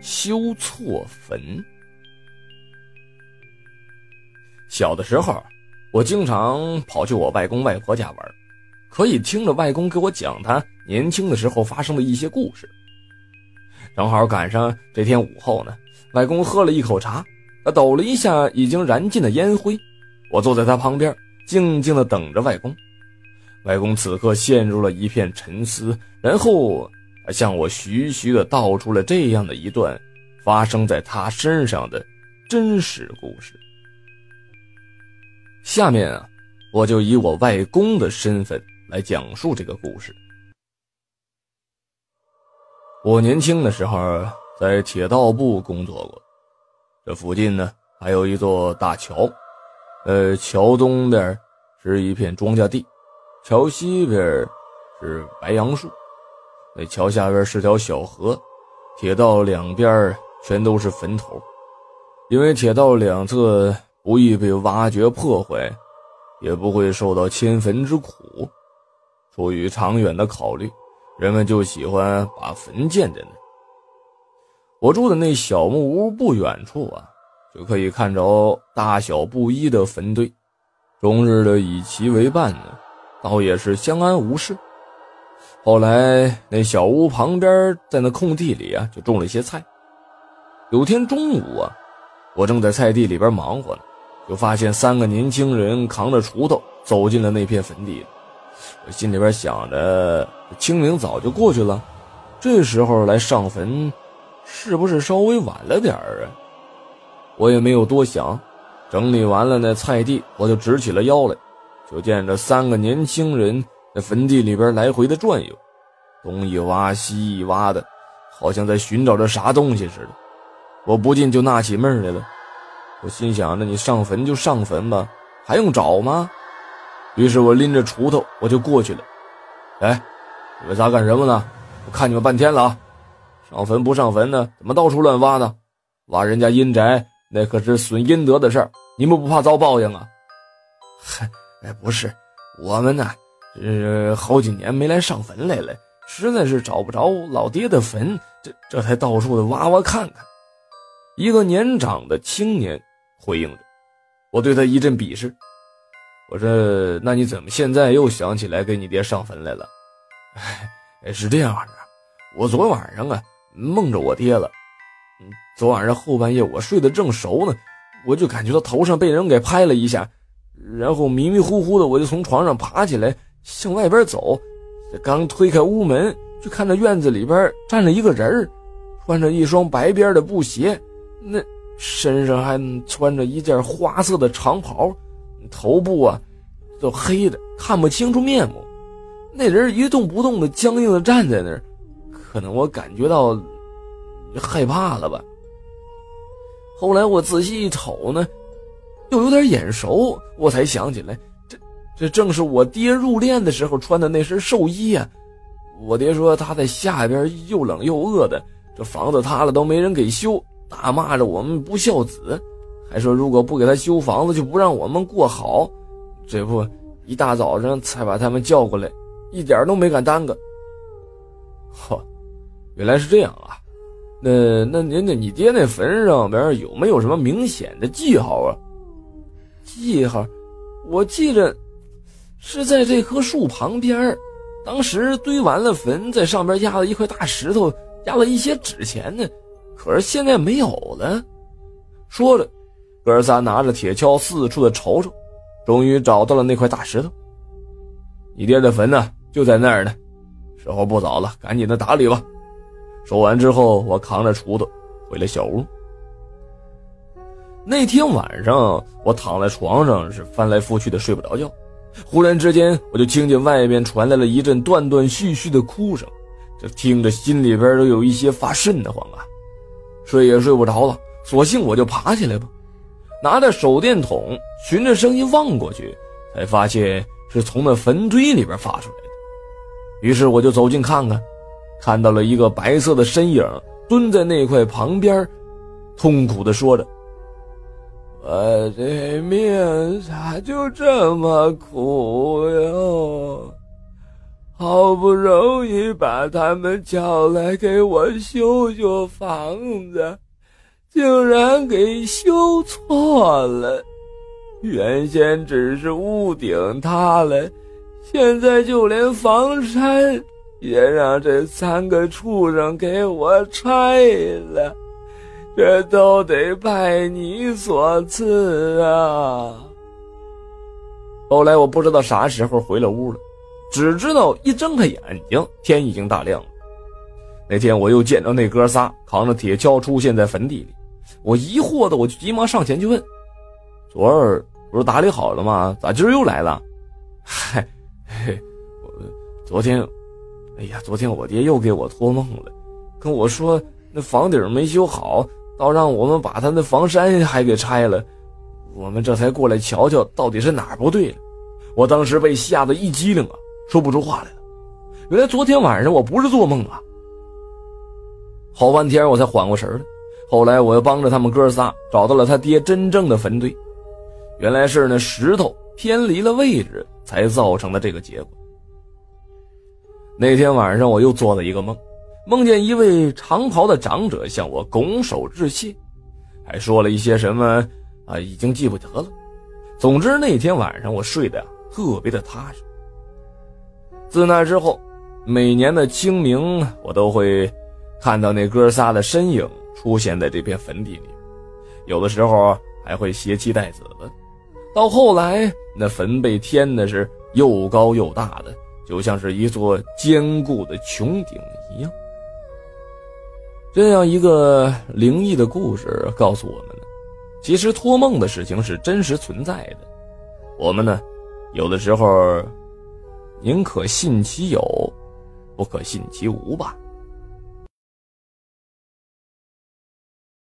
修错坟。小的时候，我经常跑去我外公外婆家玩，可以听着外公给我讲他年轻的时候发生的一些故事。正好赶上这天午后呢，外公喝了一口茶，他抖了一下已经燃尽的烟灰。我坐在他旁边，静静的等着外公。外公此刻陷入了一片沉思，然后向我徐徐的道出了这样的一段发生在他身上的真实故事。下面啊，我就以我外公的身份来讲述这个故事。我年轻的时候在铁道部工作过，这附近呢还有一座大桥，呃，桥东边是一片庄稼地，桥西边是白杨树，那桥下边是条小河，铁道两边全都是坟头，因为铁道两侧。不易被挖掘破坏，也不会受到迁坟之苦。出于长远的考虑，人们就喜欢把坟建在那。我住的那小木屋不远处啊，就可以看着大小不一的坟堆，终日的以其为伴呢，倒也是相安无事。后来那小屋旁边在那空地里啊，就种了一些菜。有天中午啊，我正在菜地里边忙活呢。就发现三个年轻人扛着锄头走进了那片坟地，我心里边想着，清明早就过去了，这时候来上坟，是不是稍微晚了点儿啊？我也没有多想，整理完了那菜地，我就直起了腰来，就见着三个年轻人在坟地里边来回的转悠，东一挖西一挖的，好像在寻找着啥东西似的，我不禁就纳起闷来了。我心想：那你上坟就上坟吧，还用找吗？于是我拎着锄头，我就过去了。哎，你们仨干什么呢？我看你们半天了啊！上坟不上坟呢？怎么到处乱挖呢？挖人家阴宅，那可是损阴德的事儿，你们不怕遭报应啊？嗨，哎，不是，我们呢，呃好几年没来上坟来了，实在是找不着老爹的坟，这这才到处的挖挖看看。一个年长的青年。回应着，我对他一阵鄙视。我说：“那你怎么现在又想起来给你爹上坟来了？”哎，是这样的，我昨晚上啊梦着我爹了。昨晚上后半夜我睡得正熟呢，我就感觉到头上被人给拍了一下，然后迷迷糊糊的我就从床上爬起来向外边走。刚推开屋门，就看到院子里边站着一个人穿着一双白边的布鞋，那。身上还穿着一件花色的长袍，头部啊都黑的，看不清楚面目。那人一动不动的，僵硬的站在那儿，可能我感觉到害怕了吧。后来我仔细一瞅呢，又有点眼熟，我才想起来，这正是我爹入殓的时候穿的那身寿衣啊。我爹说他在下边又冷又饿的，这房子塌了都没人给修。大骂着我们不孝子，还说如果不给他修房子，就不让我们过好。这不，一大早上才把他们叫过来，一点都没敢耽搁。嚯，原来是这样啊！那那您那你爹那坟上边有没有什么明显的记号啊？记号，我记着是在这棵树旁边，当时堆完了坟，在上边压了一块大石头，压了一些纸钱呢。可是现在没有了。说着，哥仨拿着铁锹四处的瞅瞅，终于找到了那块大石头。你爹的坟呢，就在那儿呢。时候不早了，赶紧的打理吧。说完之后，我扛着锄头回了小屋。那天晚上，我躺在床上是翻来覆去的睡不着觉。忽然之间，我就听见外面传来了一阵断断续续的哭声，这听着心里边都有一些发瘆得慌啊。睡也睡不着了，索性我就爬起来吧，拿着手电筒，循着声音望过去，才发现是从那坟堆里边发出来的。于是我就走近看看，看到了一个白色的身影蹲在那块旁边，痛苦的说着：“我的命咋就这么苦哟？好不容易把他们叫来给我修修房子，竟然给修错了。原先只是屋顶塌了，现在就连房山也让这三个畜生给我拆了。这都得拜你所赐啊！后来我不知道啥时候回了屋了。只知道一睁开眼睛，天已经大亮了。那天我又见到那哥仨扛着铁锹出现在坟地里，我疑惑的我就急忙上前去问：“昨儿不是打理好了吗？咋今儿又来了？”“嗨，嘿，昨天，哎呀，昨天我爹又给我托梦了，跟我说那房顶没修好，倒让我们把他那房山还给拆了。我们这才过来瞧瞧到底是哪儿不对了。我当时被吓得一激灵啊！”说不出话来了，原来昨天晚上我不是做梦啊！好半天我才缓过神来。后来我又帮着他们哥仨找到了他爹真正的坟堆，原来是那石头偏离了位置才造成的这个结果。那天晚上我又做了一个梦，梦见一位长袍的长者向我拱手致谢，还说了一些什么啊，已经记不得了。总之那天晚上我睡得特别的踏实。自那之后，每年的清明，我都会看到那哥仨的身影出现在这片坟地里，有的时候还会携妻带子的。到后来，那坟被填的是又高又大的，就像是一座坚固的穹顶一样。这样一个灵异的故事告诉我们呢，其实托梦的事情是真实存在的。我们呢，有的时候。宁可信其有，不可信其无吧。